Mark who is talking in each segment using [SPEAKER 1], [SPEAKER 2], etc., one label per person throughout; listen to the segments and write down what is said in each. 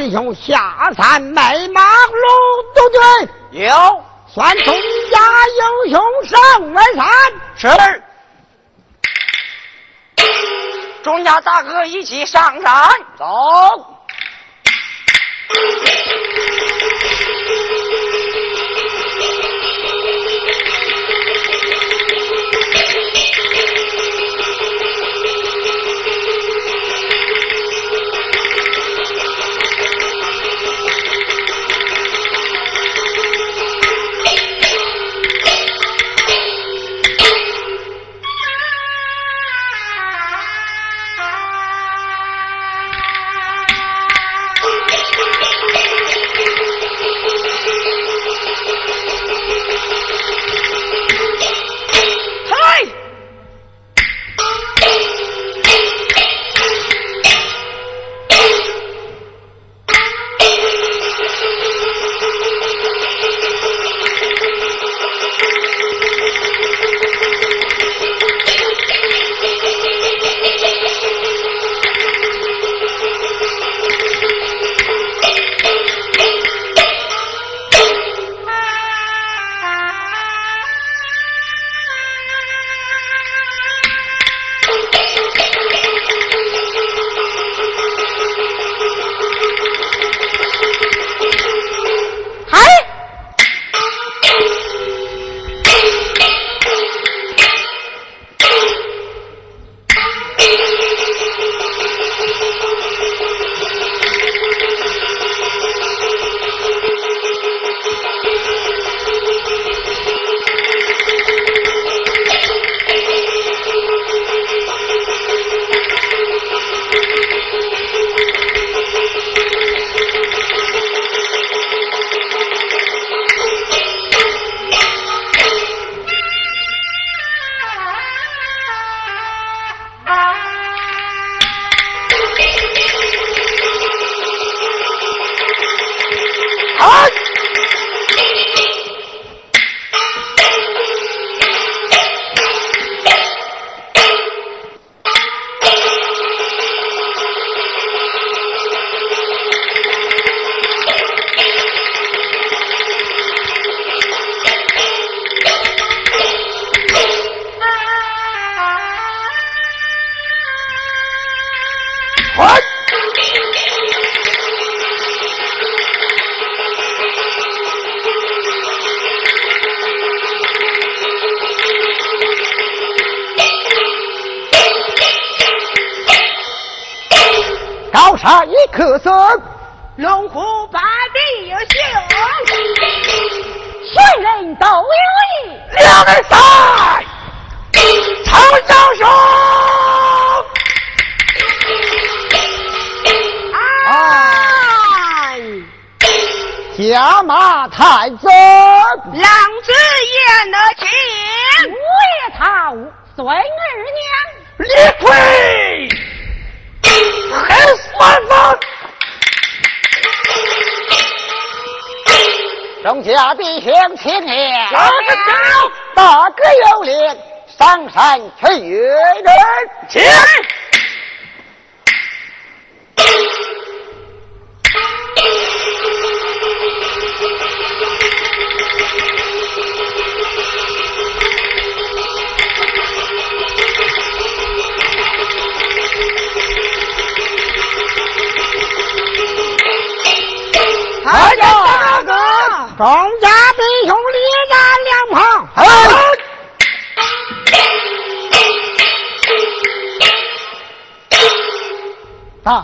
[SPEAKER 1] 钟家弟兄下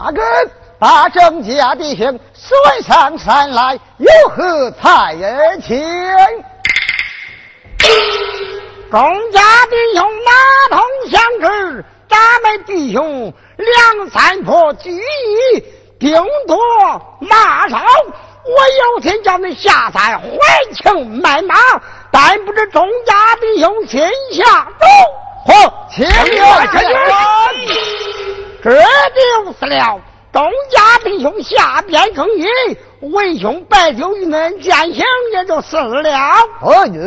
[SPEAKER 2] 大哥，
[SPEAKER 1] 把郑家弟兄送上山来，有何差儿请？庄家弟兄马同相知，咱们弟兄梁山坡聚义，兵多马少，我有天叫你下山还情卖马，但不知钟家弟兄心下如何？请愿，请愿，这就是了。东家弟兄下边更衣，文兄白酒与恁践行，也就死了。
[SPEAKER 3] 哦耶！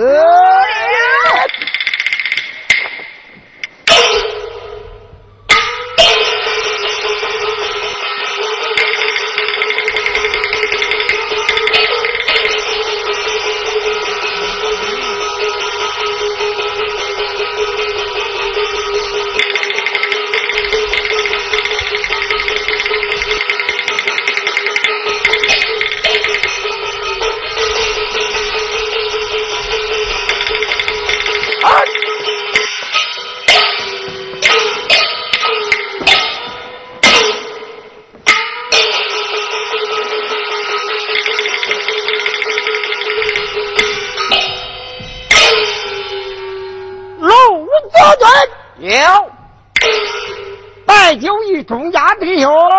[SPEAKER 1] 酒与众家弟兄。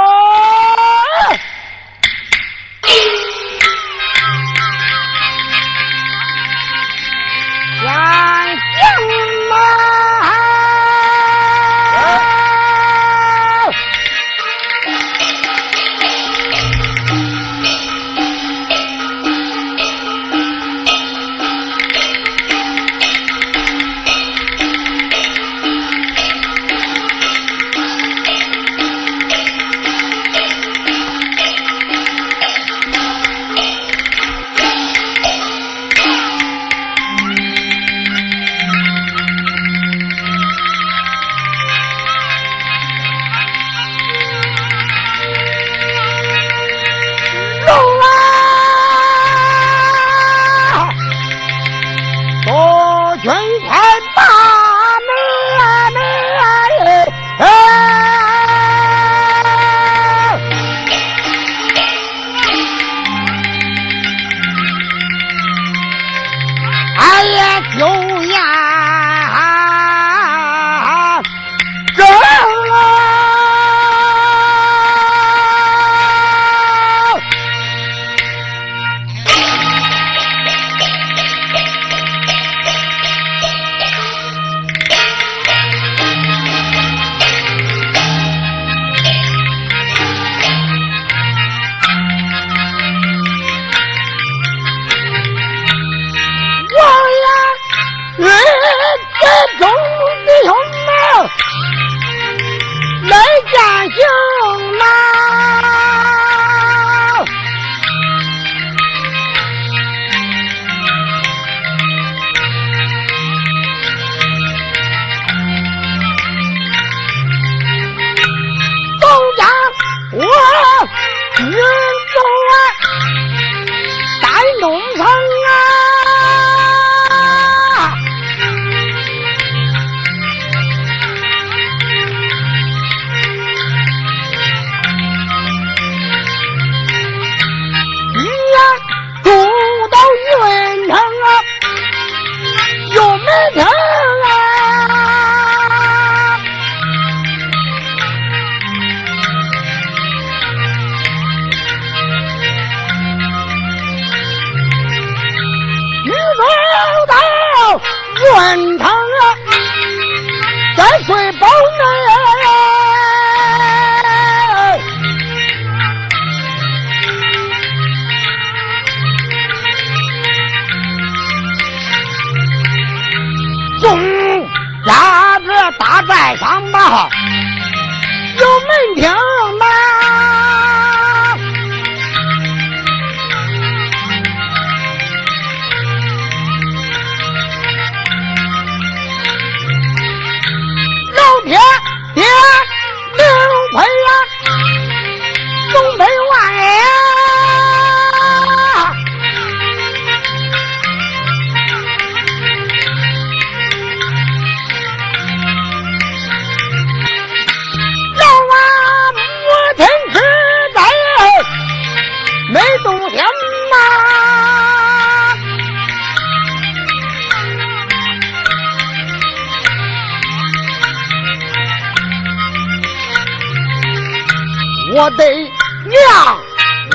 [SPEAKER 1] 娘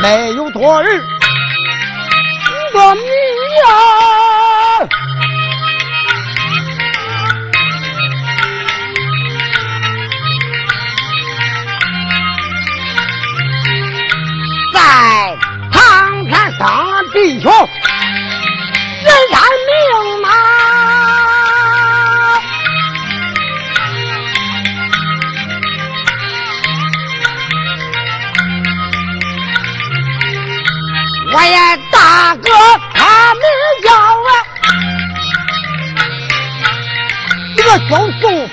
[SPEAKER 1] 没有多儿，我命呀！在唐山上弟兄，人山小狗。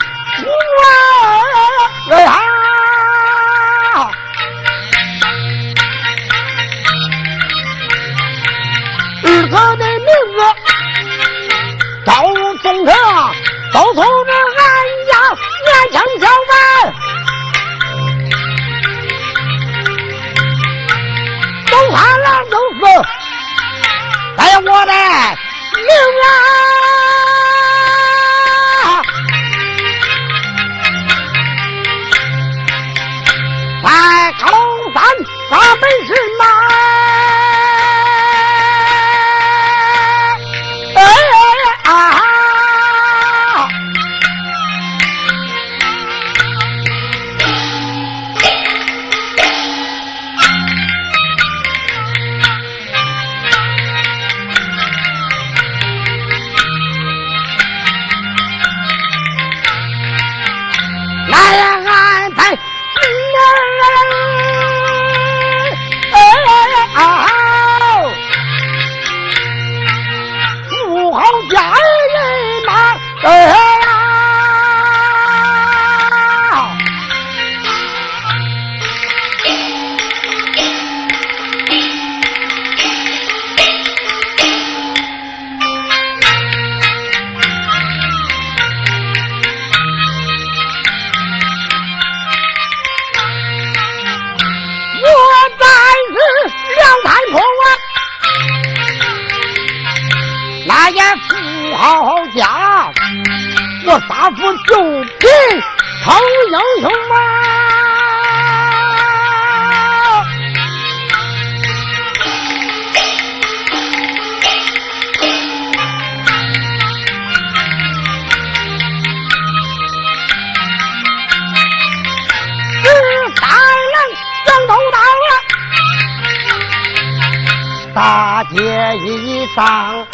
[SPEAKER 1] 大街一上。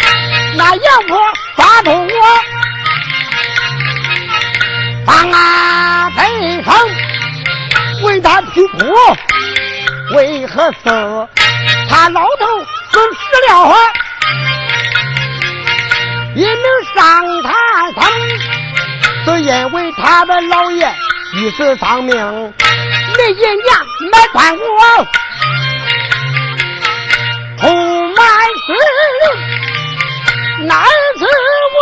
[SPEAKER 1] 那杨婆抓住我，放啊北城，为他批捕，为何死？他老头死死了啊！一名上他生，是因为他的老爷一时丧命，没一娘没管我，出卖死人。那次我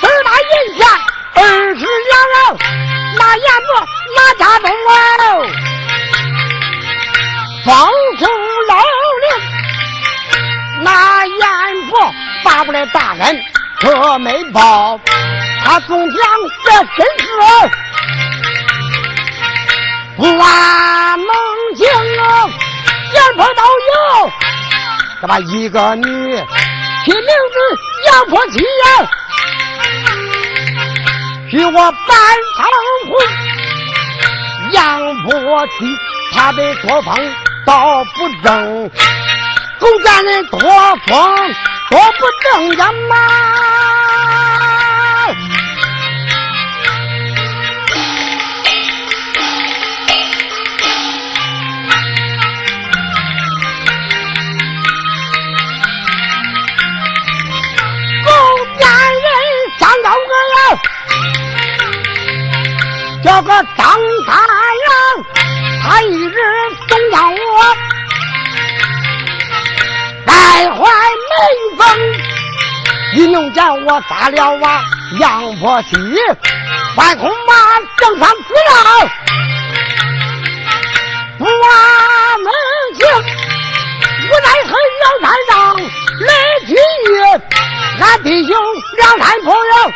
[SPEAKER 1] 十大银钱二十两啊，那阎婆拿家中哦，放出老令，那阎婆发不来大恩可没报，他总讲这真是不安梦境啊，阎婆都有，这把一个女。起名字杨婆妻呀，许我半场婚。杨婆妻她的作风倒不正，狗家人作风多不正呀嘛。叫个张大郎，他一日送到我，带坏门风，一弄见我杀了啊杨婆媳，万恐马正上死了，不啊能行，无奈何老山上来起义，俺弟兄两山朋友。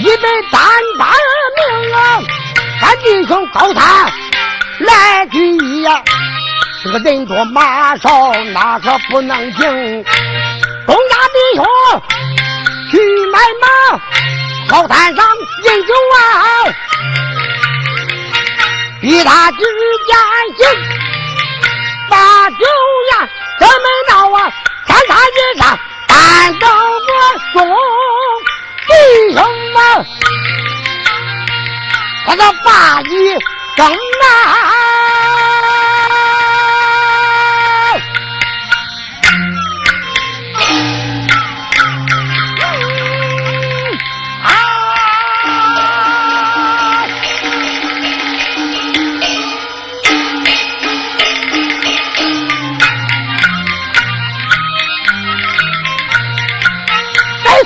[SPEAKER 1] 一杯单大命啊！咱弟兄高谈来去呀，这个人多马少，那可不能行。东家弟兄去买马，草滩上饮酒啊，逼他只见行，把酒言怎么闹啊？三三一上，单等我送弟兄们，他个把你更难。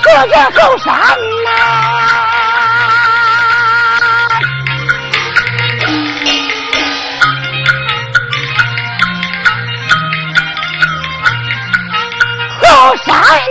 [SPEAKER 1] 这个后山后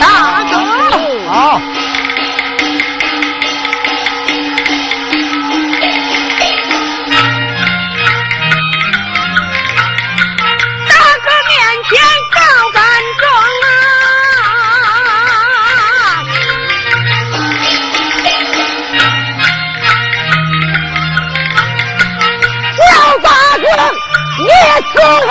[SPEAKER 1] 大哥，好，大哥面前照杆肠啊，小大哥，你去吧。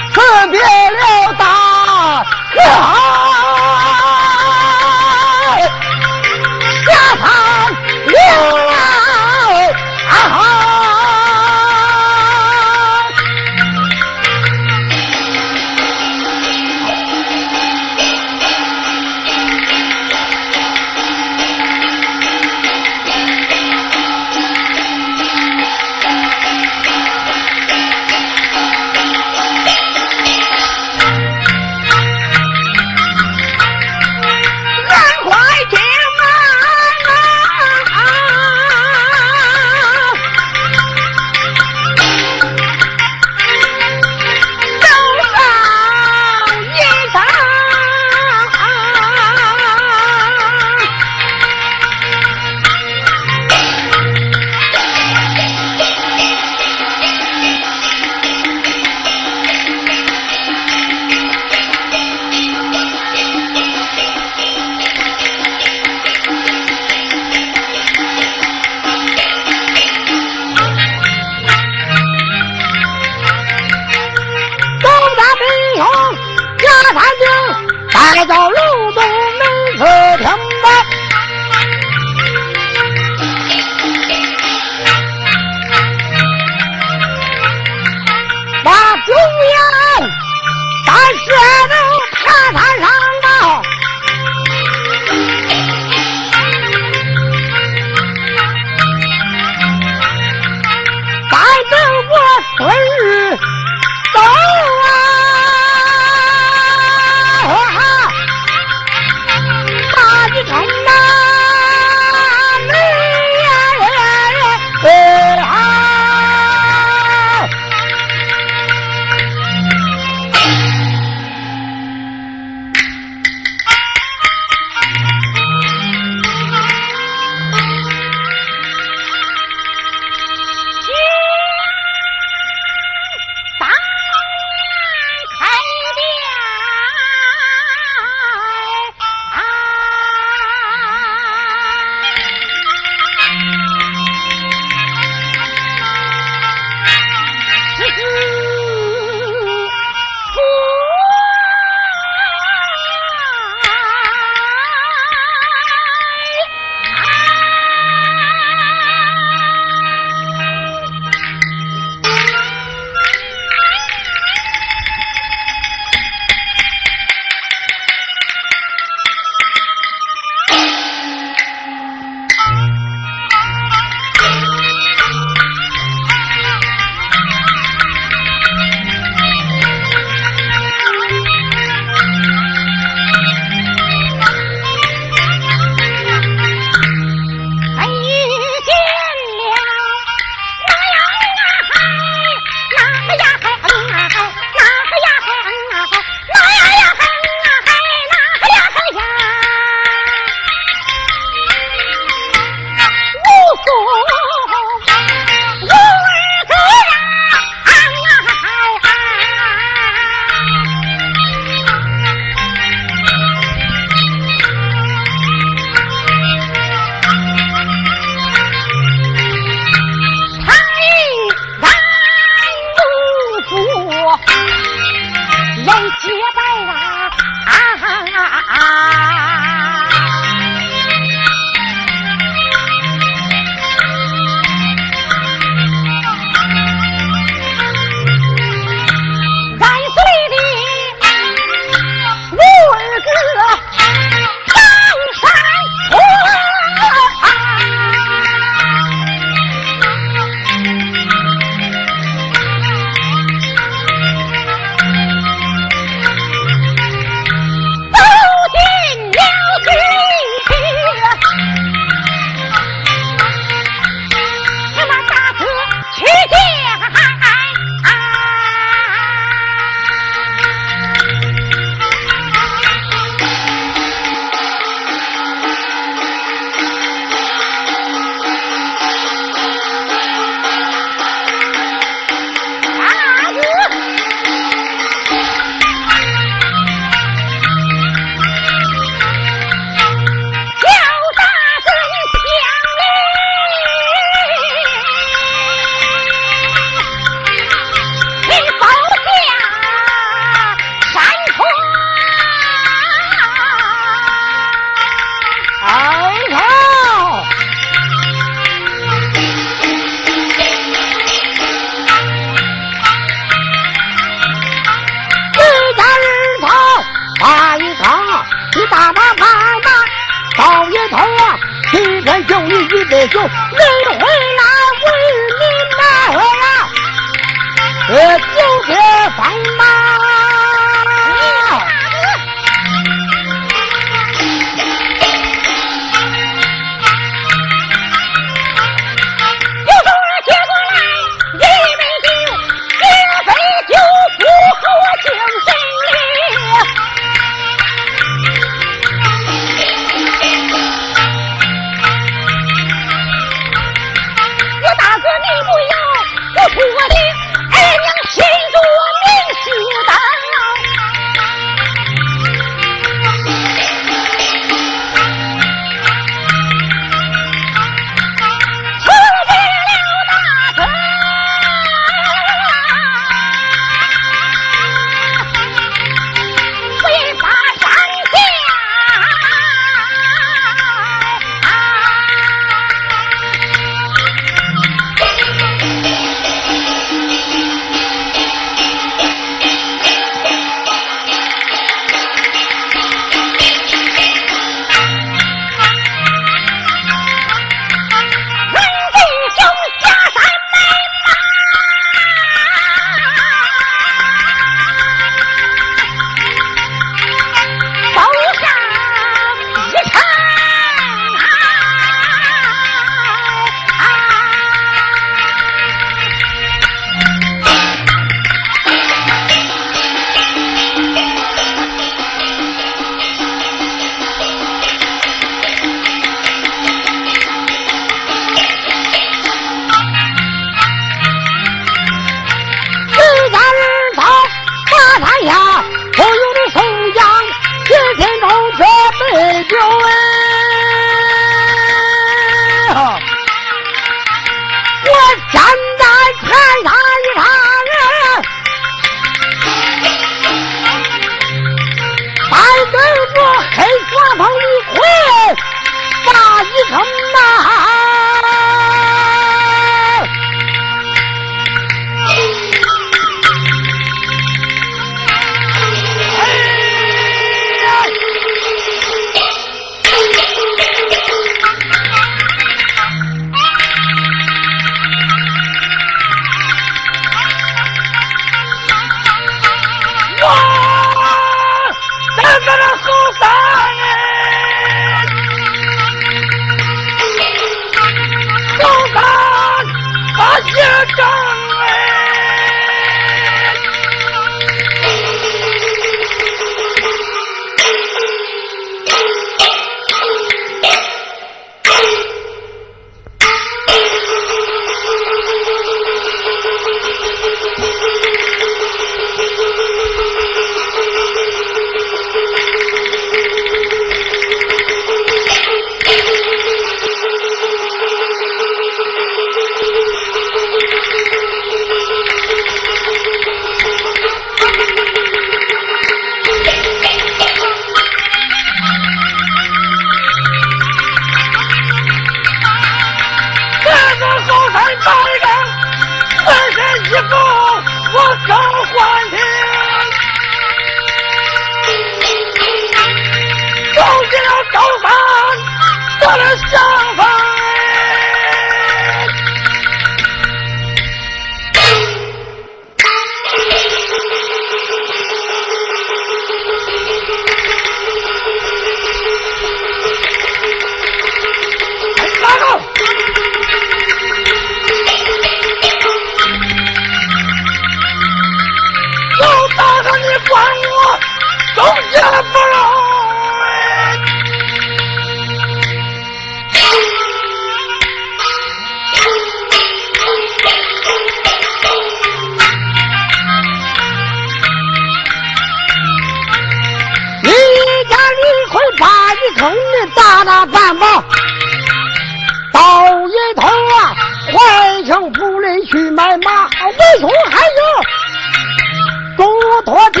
[SPEAKER 1] 不里去买马，为
[SPEAKER 2] 什还
[SPEAKER 1] 有骆驼车？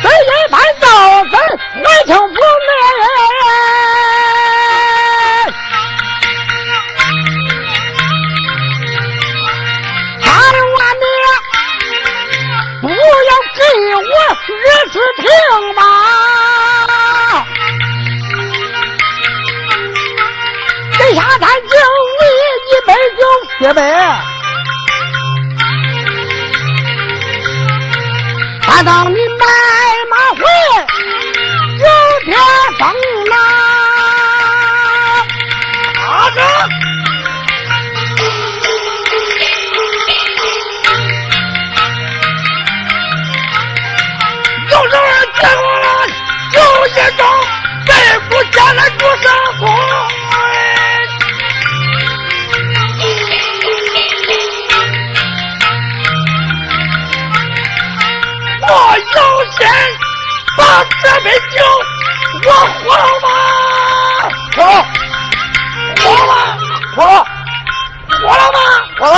[SPEAKER 1] 谁也办不到，我请求
[SPEAKER 2] 他们，
[SPEAKER 1] 千万不要给我死死听吧！这下咱
[SPEAKER 2] 敬你一
[SPEAKER 1] 杯酒，别别。难道你卖马会有点风啦？啊这！这杯酒我喝了吗？喝，了，喝了，喝了吗？喝了。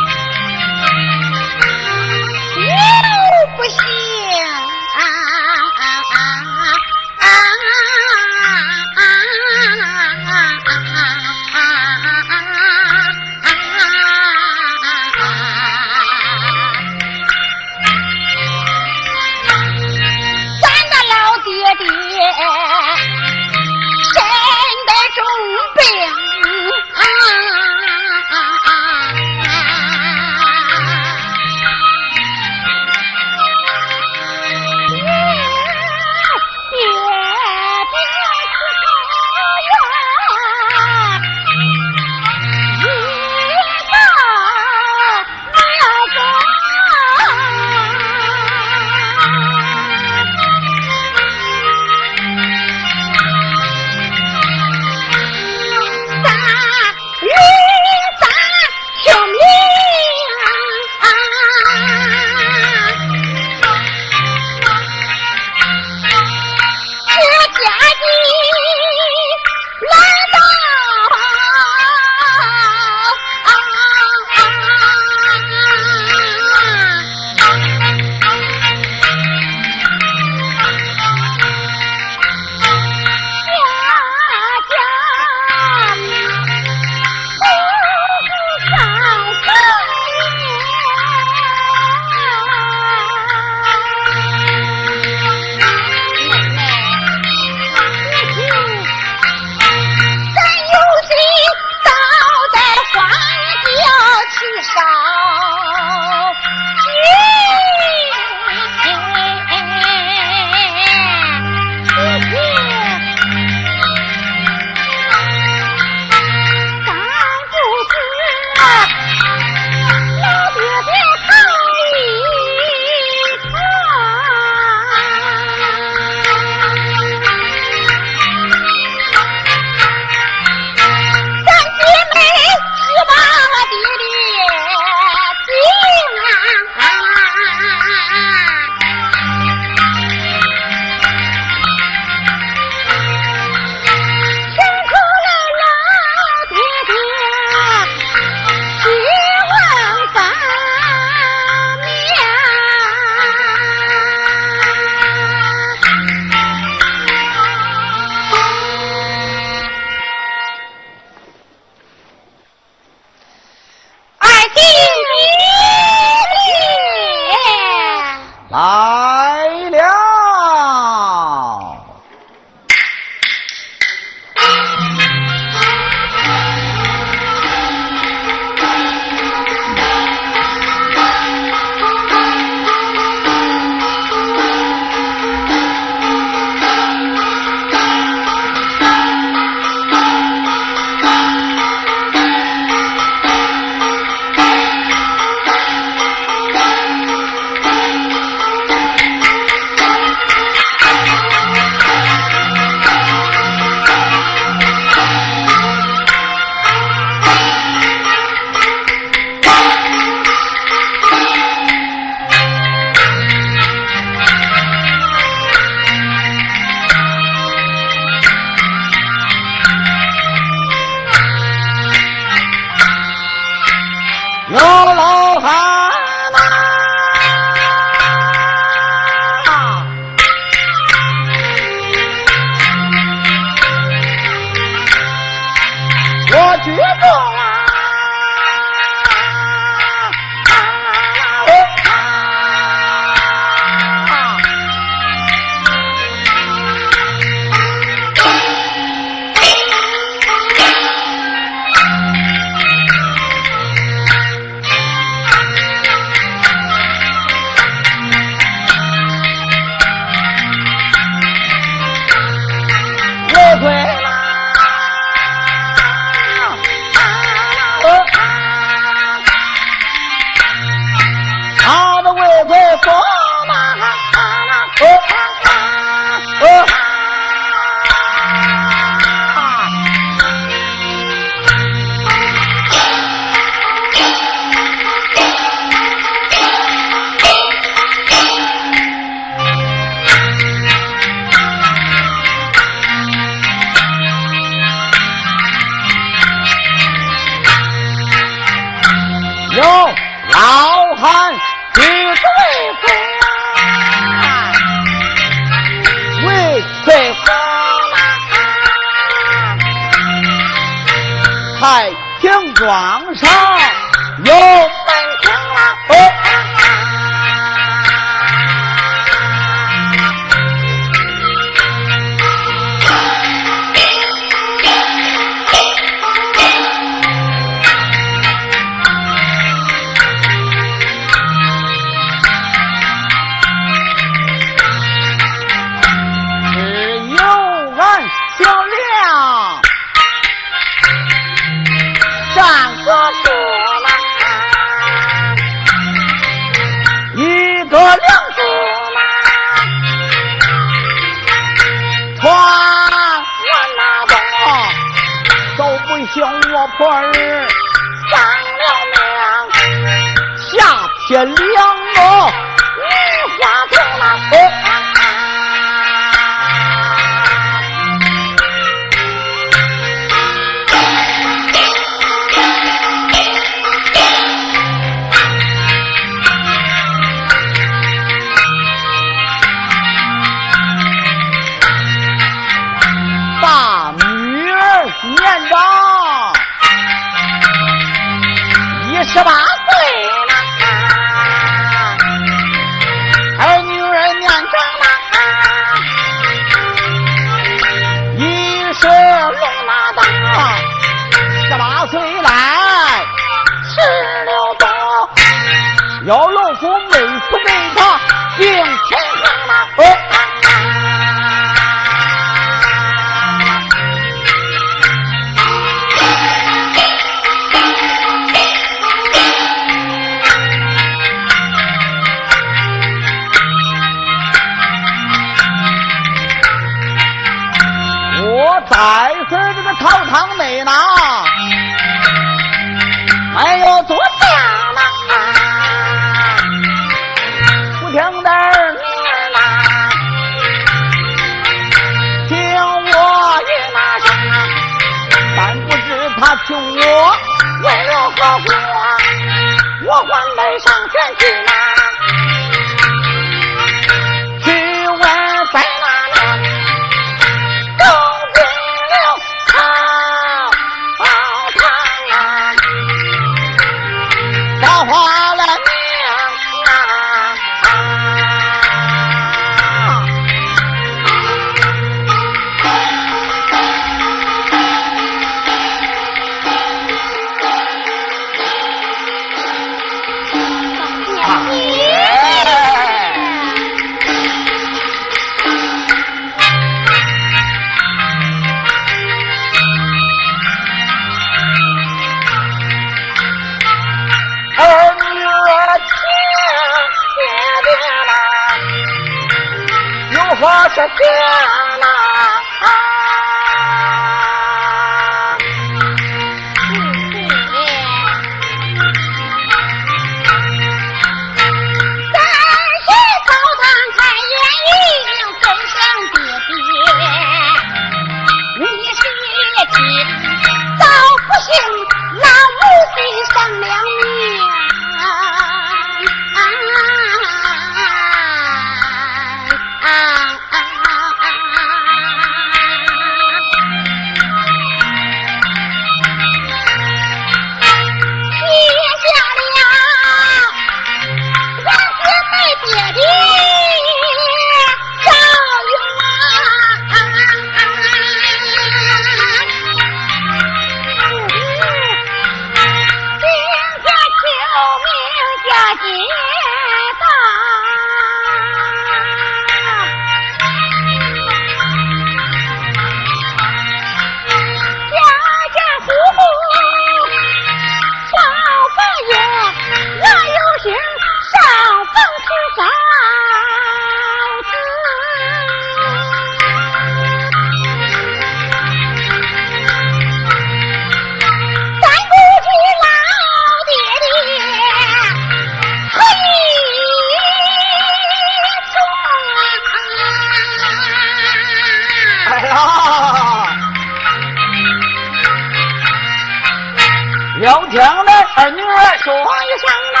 [SPEAKER 1] 二女儿说一声呐。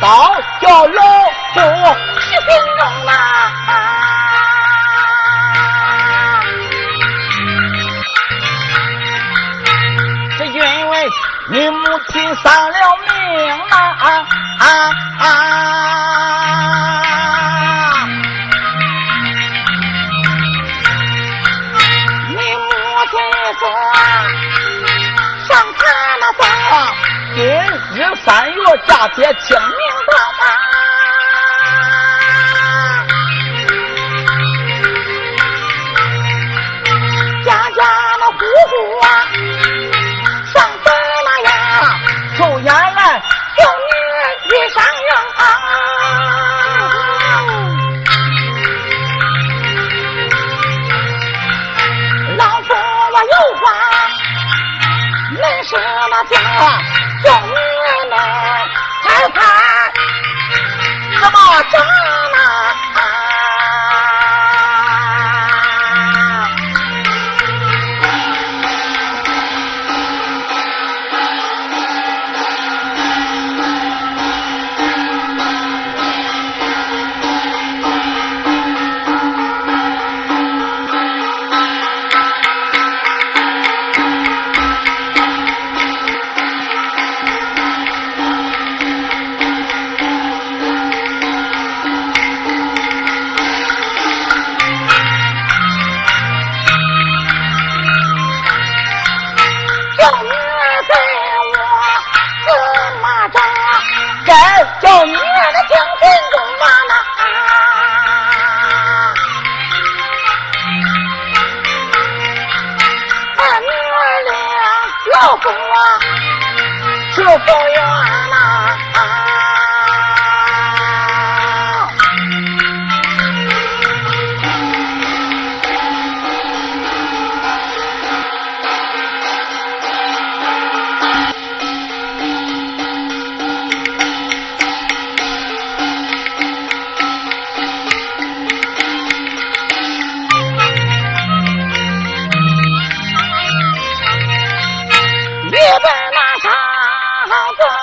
[SPEAKER 1] 刀小老夫去寻。这因为你母亲丧了命呐。大姐听明白吗？家家那户户啊，上灯了呀，就原来有女一上人。老夫我有话，恁什么叫？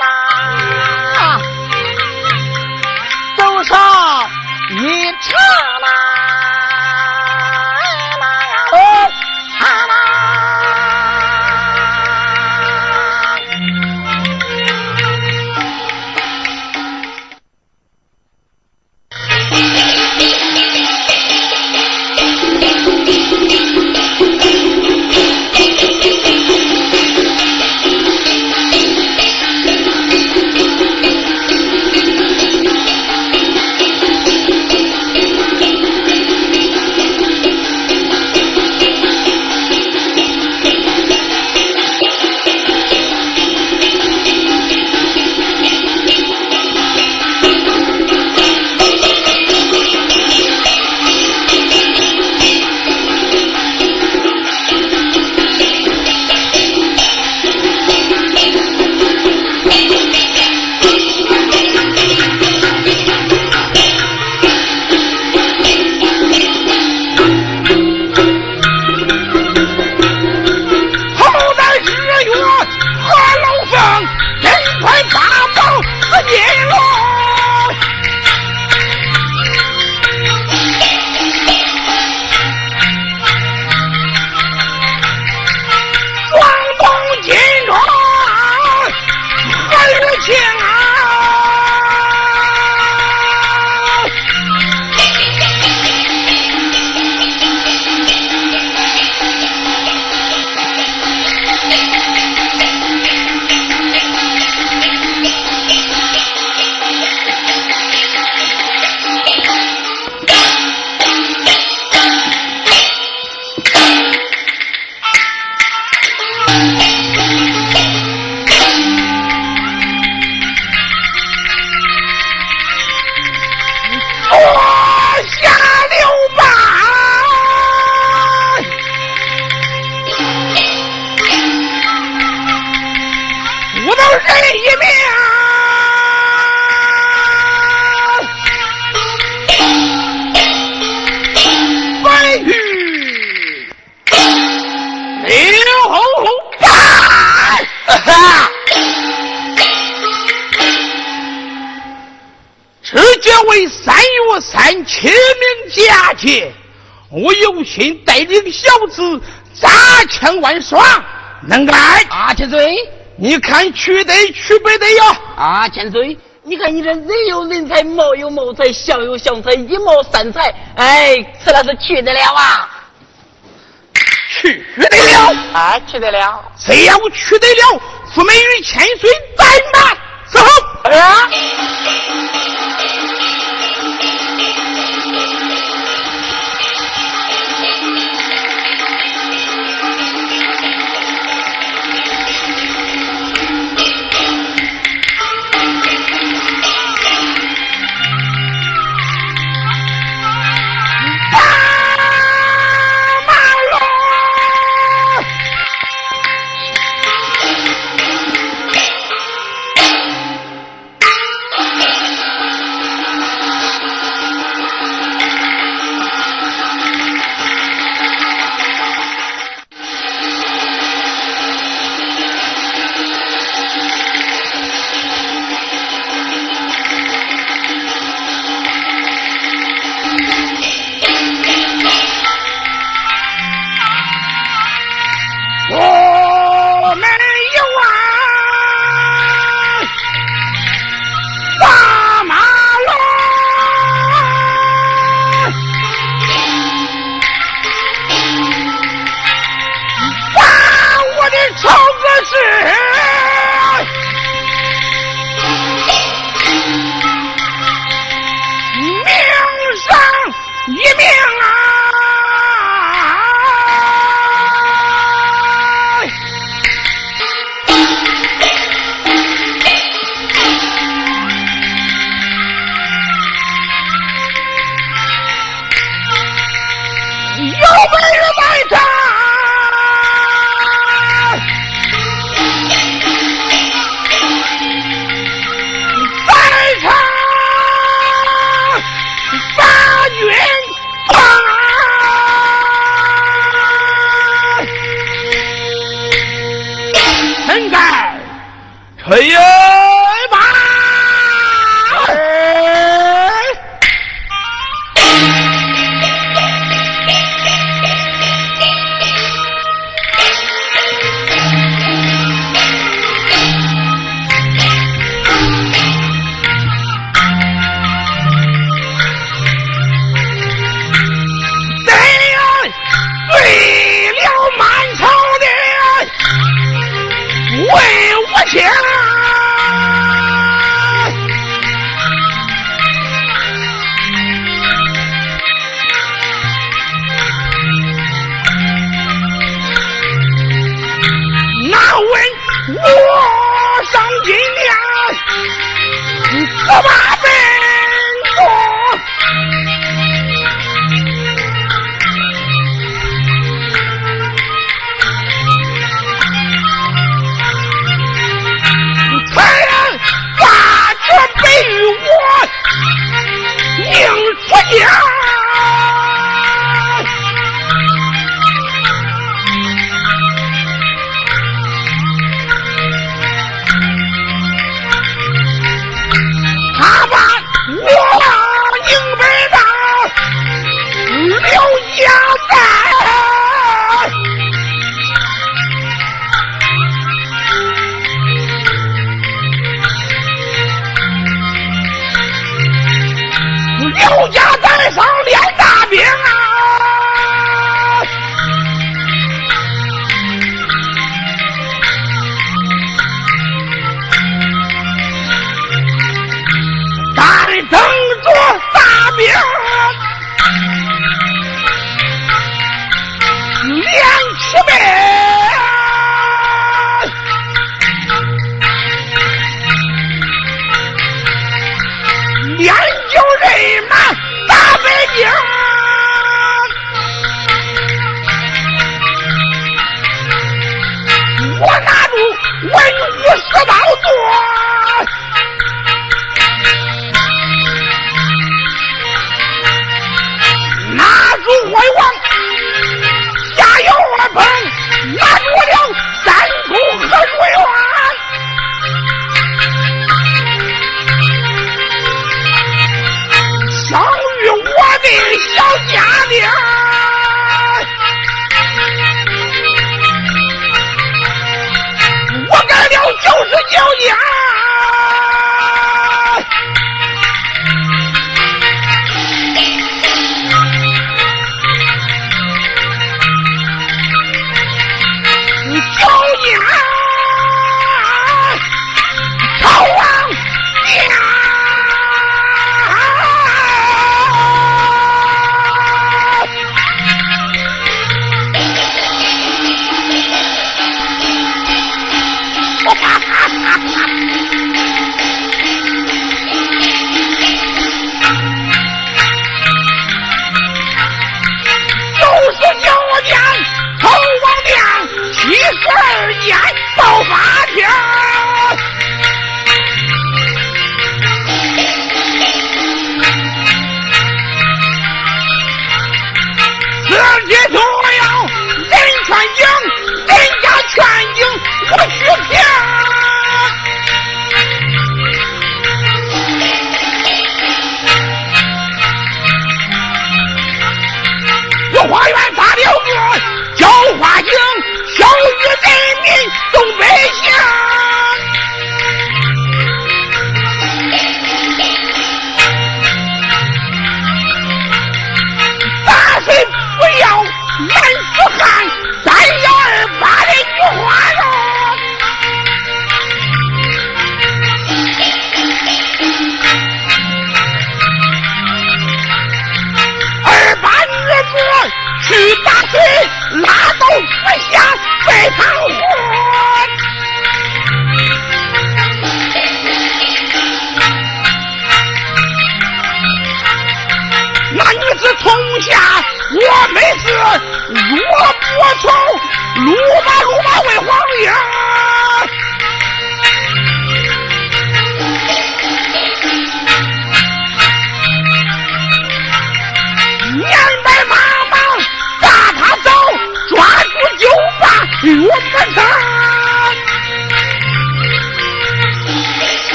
[SPEAKER 1] 啦，走上一刹
[SPEAKER 2] 那。千岁，
[SPEAKER 1] 你看
[SPEAKER 2] 你这人有人才，貌有貌才，相有相才，一貌三才，哎，吃了是去得了啊！
[SPEAKER 1] 去得了
[SPEAKER 2] 啊，去得了。
[SPEAKER 1] 只要去得了，福美与千岁
[SPEAKER 3] 再
[SPEAKER 1] 难走。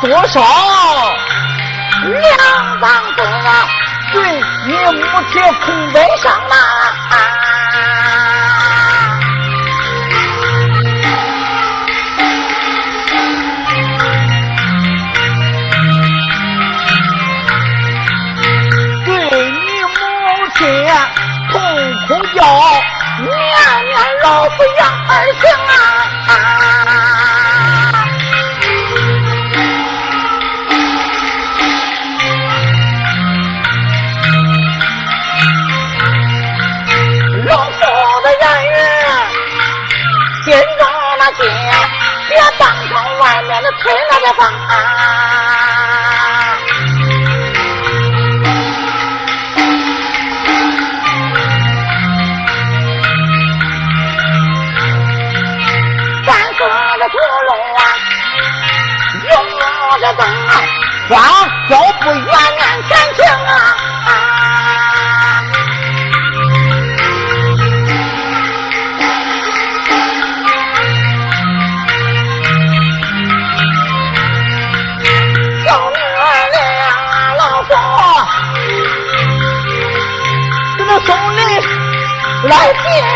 [SPEAKER 1] 多少两张子啊，对你母亲空悲伤啊！对你母亲痛哭叫，年年老夫养儿行啊！吹那个风啊！三色的土龙啊，用着灯啊，光脚不远啊来接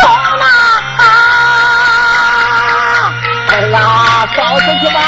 [SPEAKER 1] 走
[SPEAKER 3] 啦！哎呀，走出去吧。